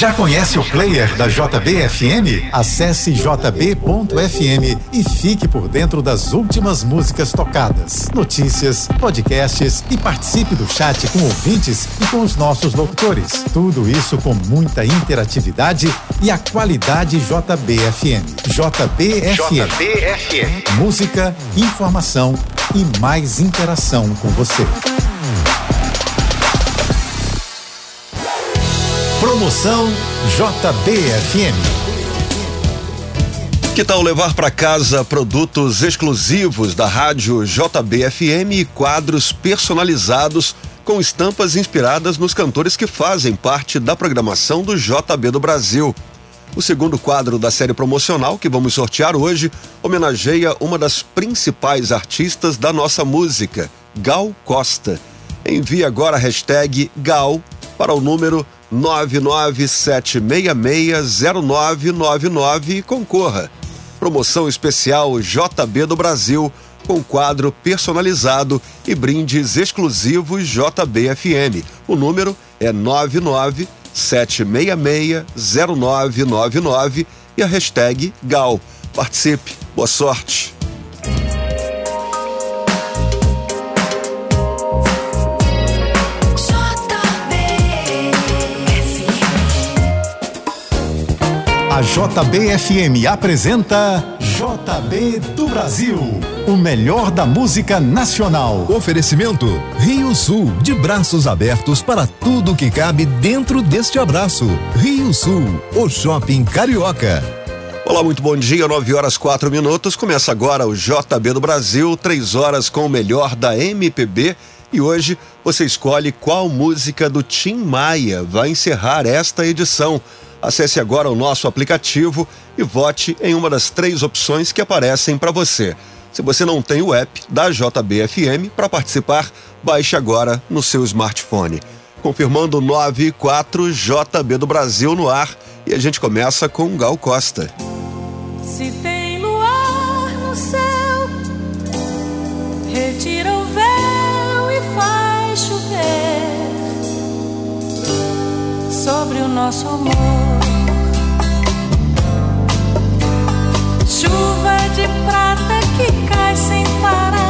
Já conhece o player da JBFM? Acesse jb.fm e fique por dentro das últimas músicas tocadas, notícias, podcasts e participe do chat com ouvintes e com os nossos locutores. Tudo isso com muita interatividade e a qualidade JBFM. JBFM. JBFM. Música, informação e mais interação com você. Promoção JBFM. Que tal levar para casa produtos exclusivos da rádio JBFM e quadros personalizados com estampas inspiradas nos cantores que fazem parte da programação do JB do Brasil? O segundo quadro da série promocional que vamos sortear hoje homenageia uma das principais artistas da nossa música, Gal Costa. Envie agora a hashtag Gal para o número 997660999 e concorra. Promoção especial JB do Brasil com quadro personalizado e brindes exclusivos JBFM. O número é 997660999 e a hashtag GAL. Participe. Boa sorte. A JBFM apresenta JB do Brasil, o melhor da música nacional. Oferecimento Rio Sul, de braços abertos para tudo que cabe dentro deste abraço. Rio Sul, o shopping carioca. Olá, muito bom dia, 9 horas 4 minutos. Começa agora o JB do Brasil, 3 horas com o melhor da MPB. E hoje você escolhe qual música do Tim Maia vai encerrar esta edição. Acesse agora o nosso aplicativo e vote em uma das três opções que aparecem para você. Se você não tem o app da JBFM para participar, baixe agora no seu smartphone. Confirmando 94 JB do Brasil no ar e a gente começa com Gal Costa. Sobre o nosso amor. Chuva de prata que cai sem parar,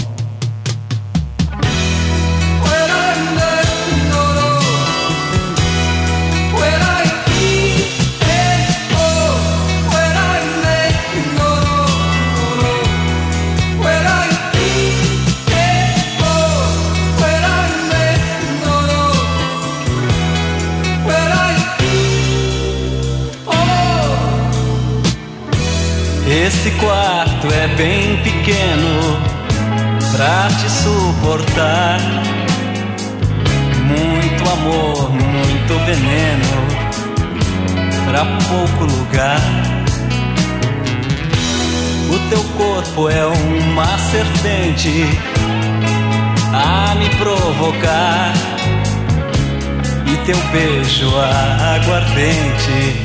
Esse quarto é bem pequeno pra te suportar. Muito amor, muito veneno pra pouco lugar. O teu corpo é uma serpente a me provocar. E teu beijo aguardente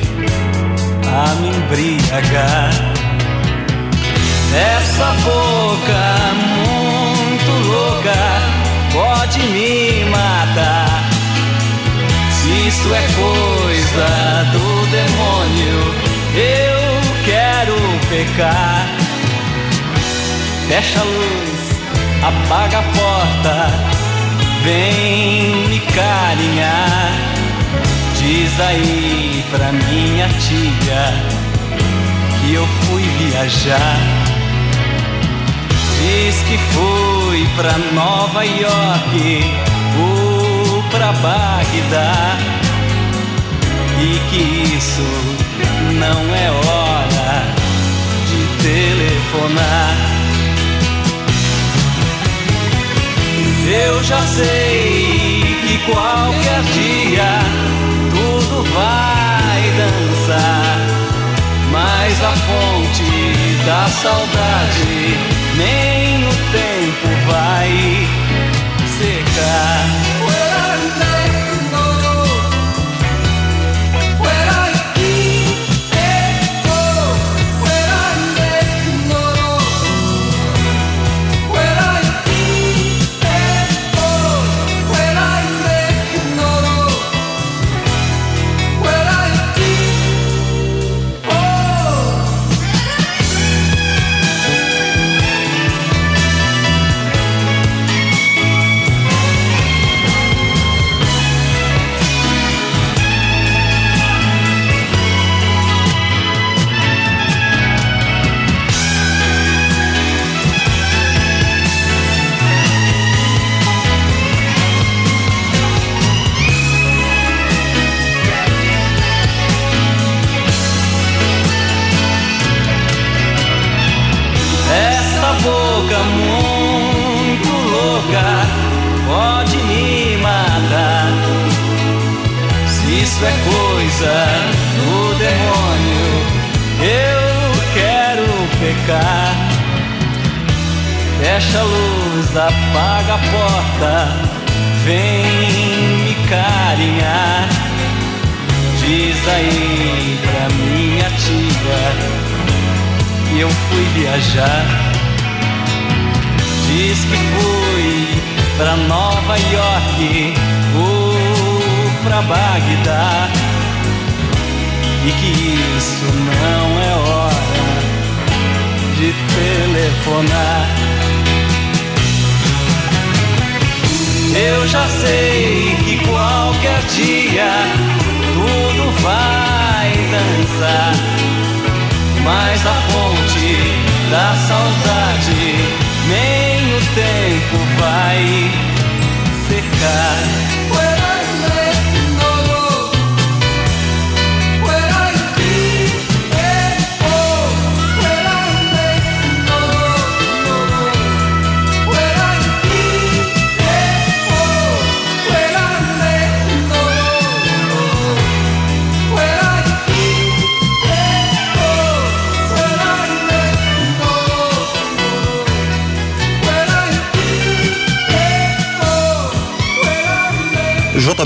a me embriagar. Essa boca muito louca pode me matar. Se isso é coisa do demônio, eu quero pecar. Fecha a luz, apaga a porta, vem me carinhar. Diz aí pra minha tia que eu fui viajar. Diz que fui pra Nova York ou pra Bagdá e que isso não é hora de telefonar. Eu já sei que qualquer dia tudo vai dançar, mas a fonte da saudade nem o tempo vai secar. Pecar. Fecha a luz, apaga a porta, vem me carinhar. Diz aí pra minha tia que eu fui viajar. Diz que fui pra Nova York ou pra Bagdá. E que isso não é hora de telefonar. Eu já sei que qualquer dia tudo vai dançar mas a fonte da saudade nem o tempo vai secar.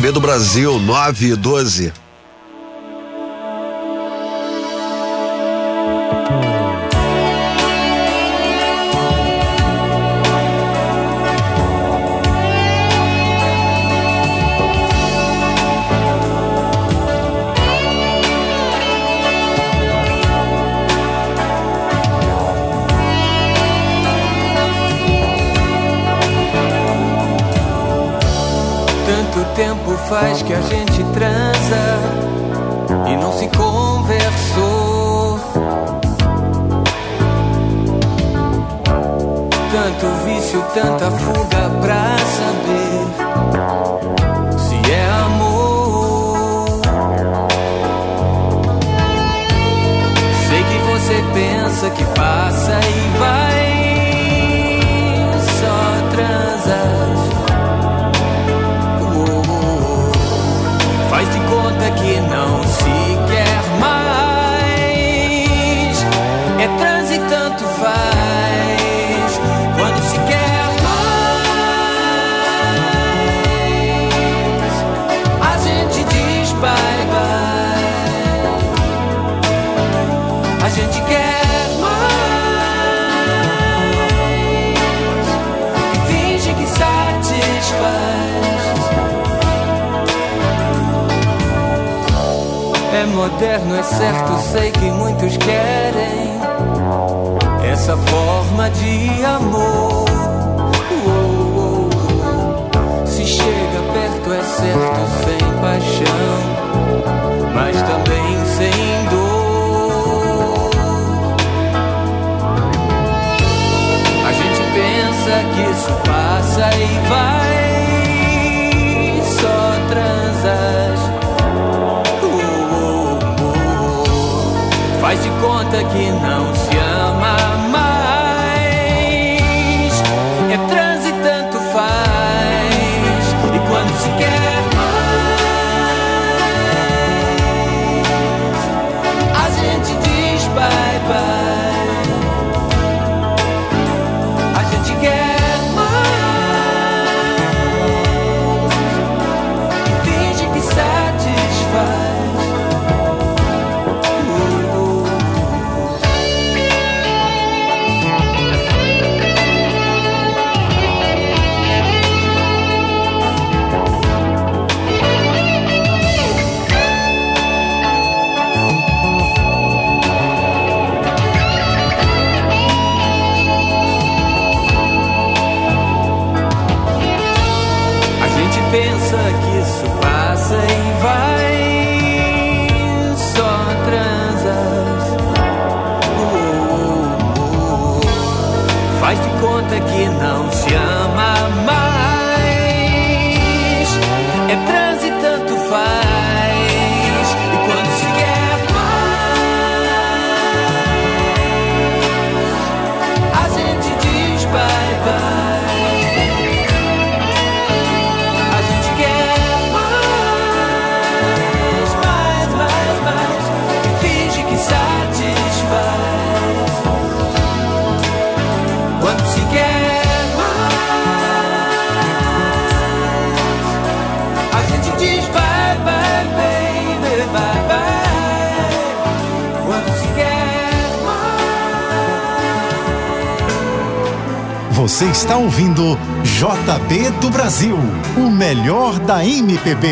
JB do Brasil, 9 e 12. Faz que a gente transa e não se conversou? Tanto vício, tanta fuga pra saber se é amor. Sei que você pensa que passa É moderno, é certo, sei que muitos querem essa forma de amor. Se chega perto, é certo, sem paixão, mas também sem dor. A gente pensa que isso passa e vai, Faz de conta que não JB do Brasil, o melhor da MPB.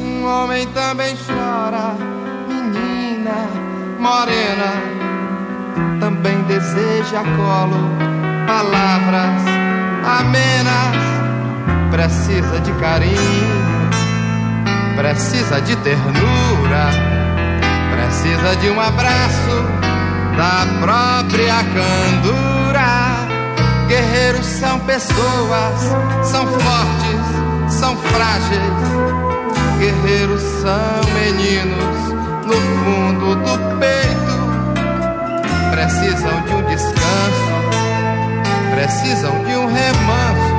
Um homem também chora, menina morena, também deseja colo, palavras amenas, precisa de carinho, precisa de ternura, precisa de um abraço da própria candura. Guerreiros são pessoas, são fortes, são frágeis. Guerreiros são meninos no fundo do peito. Precisam de um descanso, precisam de um remanso,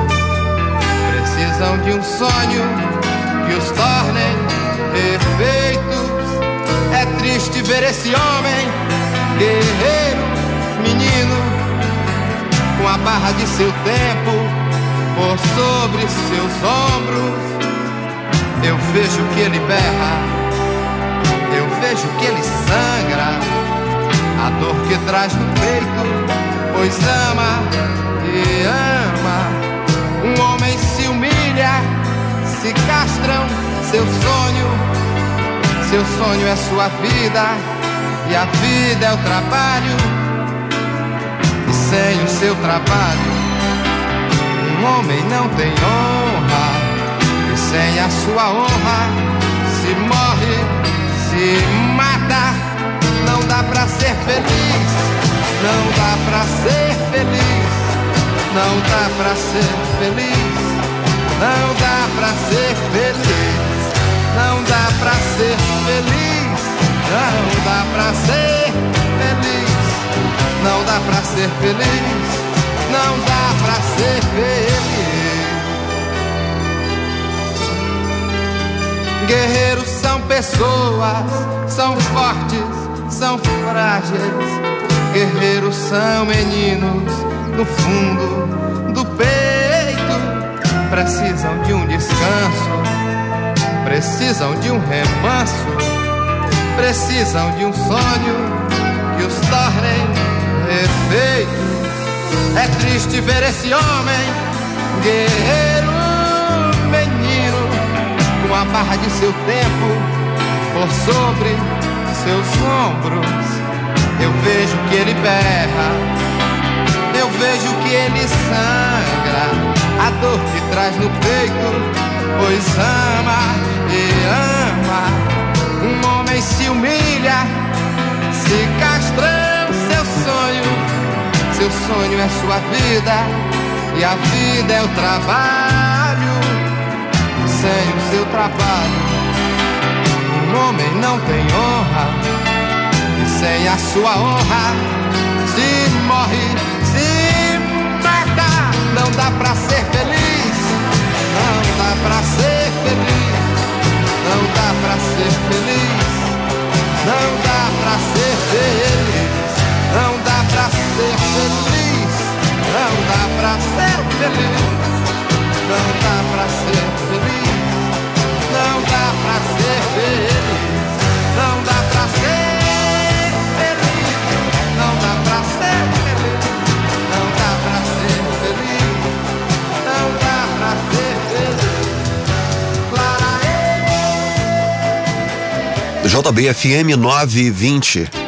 precisam de um sonho que os tornem perfeitos. É triste ver esse homem, guerreiro, menino, com a barra de seu tempo por sobre seus ombros. Eu vejo que ele berra, eu vejo que ele sangra, a dor que traz no peito, pois ama e ama. Um homem se humilha, se castram seu sonho, seu sonho é sua vida, e a vida é o trabalho. E sem o seu trabalho. Um homem não tem honra, e sem a sua honra se morre, se mata. Não dá pra ser feliz, não dá pra ser feliz, não dá pra ser feliz, não dá pra ser feliz, não dá pra ser feliz, não dá pra ser feliz, não dá pra ser feliz, não dá pra ser feliz. Guerreiros são pessoas, são fortes, são frágeis. Guerreiros são meninos no fundo do peito. Precisam de um descanso, precisam de um remanso, precisam de um sonho que os tornem perfeitos. É triste ver esse homem, guerreiro, menino, com a barra de seu tempo por sobre seus ombros. Eu vejo que ele berra, eu vejo que ele sangra, a dor que traz no peito, pois ama e ama. Homem se humilha, se castrão seu sonho. Seu sonho é sua vida e a vida é o trabalho. Sem o seu trabalho, um homem não tem honra. E sem a sua honra, se morre, JBFM 920.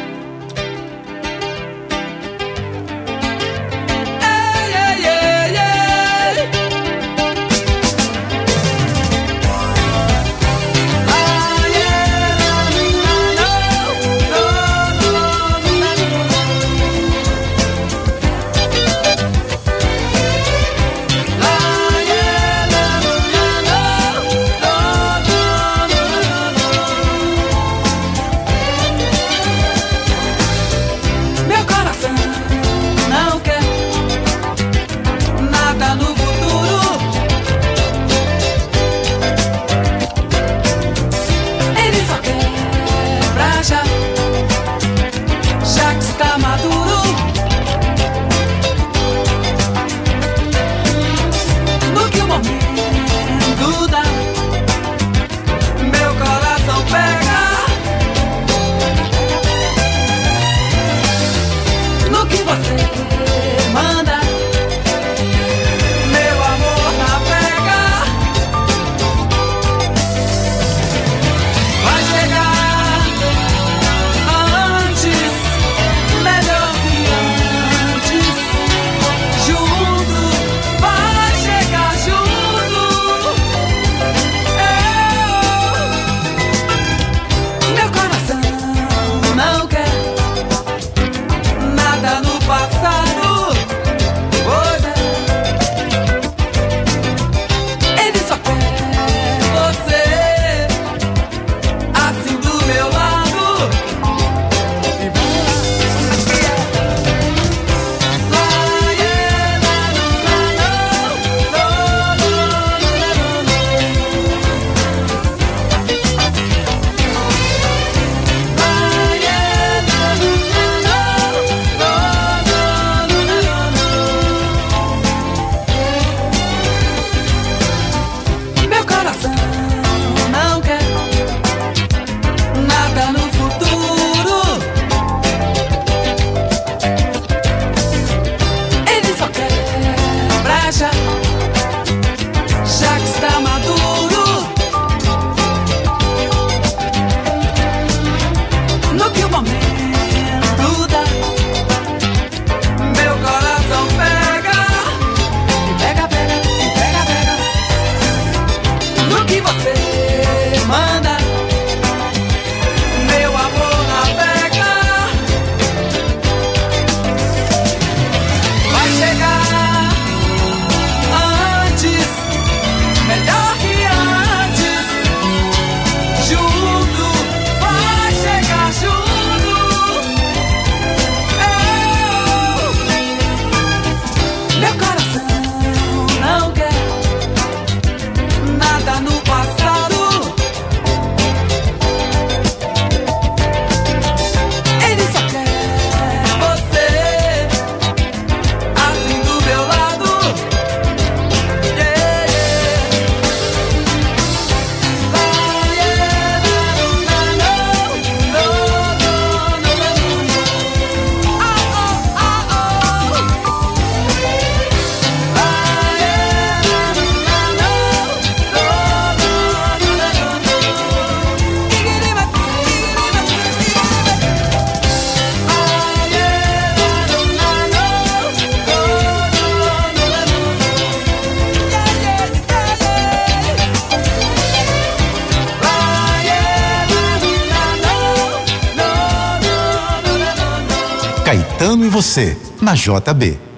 JB.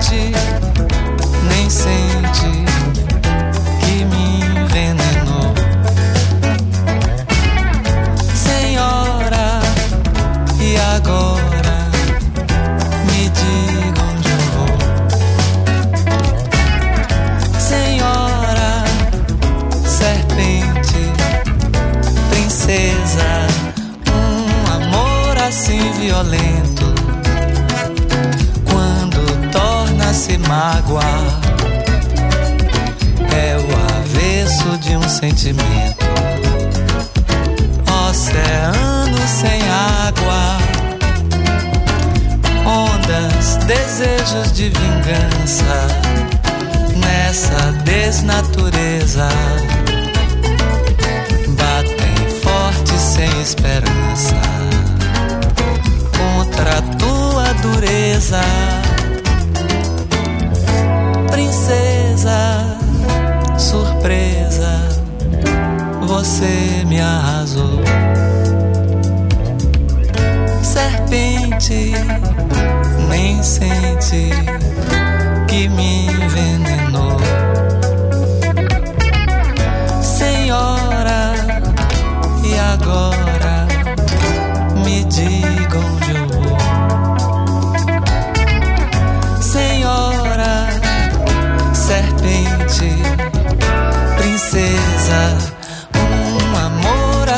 Serpente, nem sente mágoa, é o avesso de um sentimento. Oceano sem água, ondas, desejos de vingança. Nessa desnatureza. Batem forte sem esperança você me arrasou. Serpente, nem sente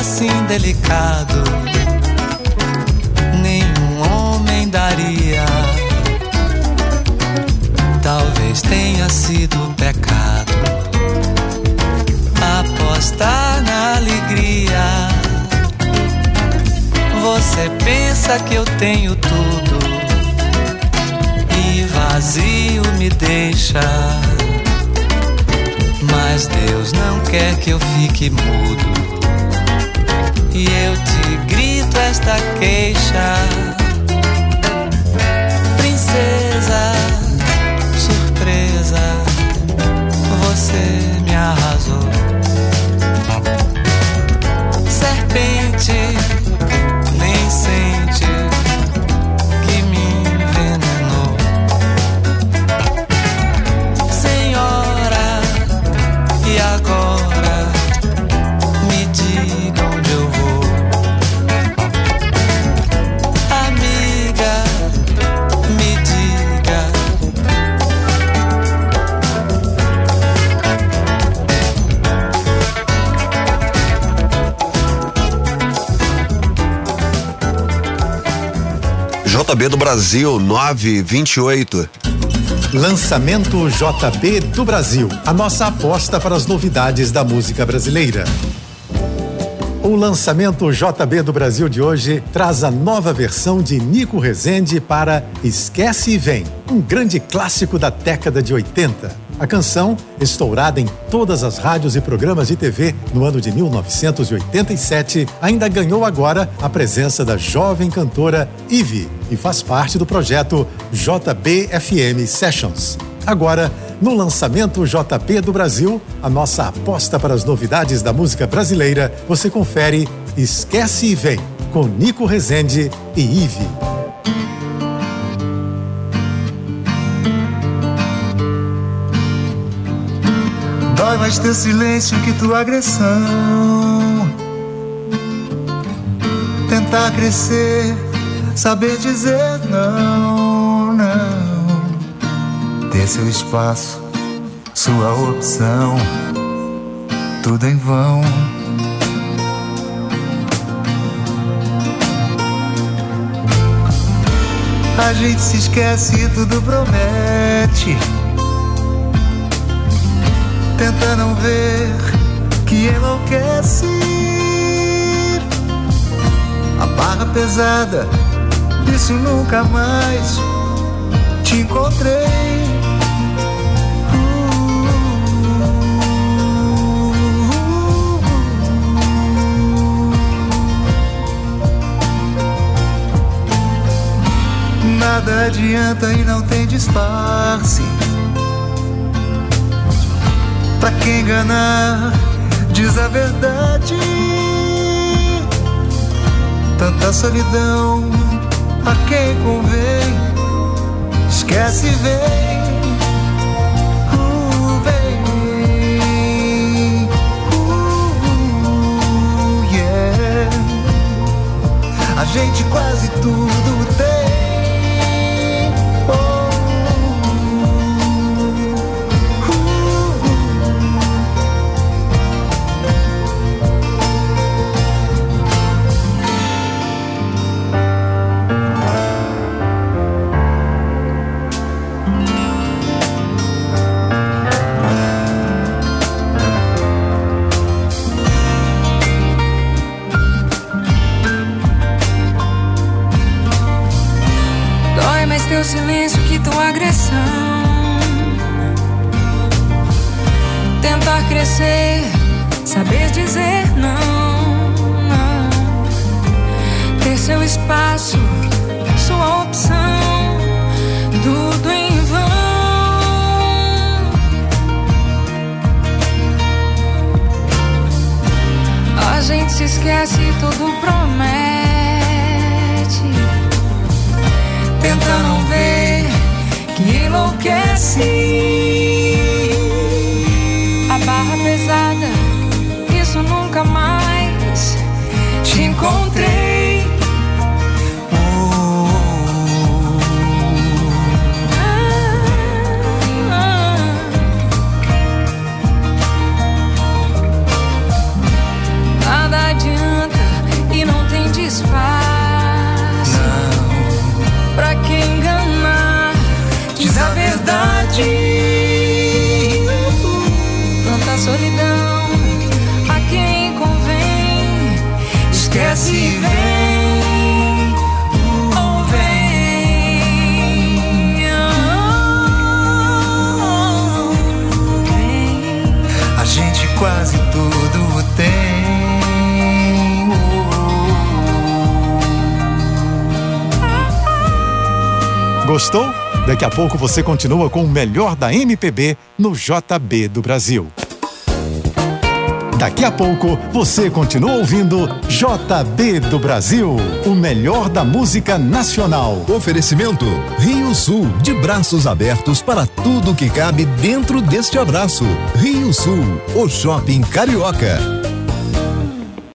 assim delicado nenhum homem daria. Talvez tenha sido pecado apostar na alegria. Você pensa que eu tenho tudo e vazio me deixa. Mas Deus não quer que eu fique mudo. E eu te grito esta queixa. Princesa, surpresa, você me arrasou. Serpente, JB do Brasil 928. Lançamento JB do Brasil. A nossa aposta para as novidades da música brasileira. O lançamento JB do Brasil de hoje traz a nova versão de Nico Rezende para Esquece e Vem, um grande clássico da década de 80. A canção, estourada em todas as rádios e programas de TV no ano de 1987, ainda ganhou agora a presença da jovem cantora Ivy e faz parte do projeto JBFM Sessions. Agora, no lançamento JB do Brasil, a nossa aposta para as novidades da música brasileira, você confere Esquece e Vem, com Nico Rezende e Ivy. Mais teu silêncio que tua agressão. tentar crescer, saber dizer não, não. Ter seu espaço, sua opção, tudo em vão. A gente se esquece e tudo promete. Tenta não ver que enlouquece. A barra pesada, isso nunca mais te encontrei. Nada adianta e não tem disfarce. Pra quem enganar, diz a verdade. Tanta solidão, a quem convém, esquece e vem. Uh. Uh. A gente quase tudo tem. Dói mais teu silêncio que tua agressão. Tentar crescer, saber dizer não, não. Ter seu espaço, sua opção, tudo em vão. A gente se esquece tudo promete. Tenta não ver que enlouquece. Gostou? Daqui a pouco você continua com o melhor da MPB no JB do Brasil. Daqui a pouco você continua ouvindo JB do Brasil, o melhor da música nacional. Oferecimento Rio Sul, de braços abertos para tudo que cabe dentro deste abraço. Rio Sul, o shopping carioca.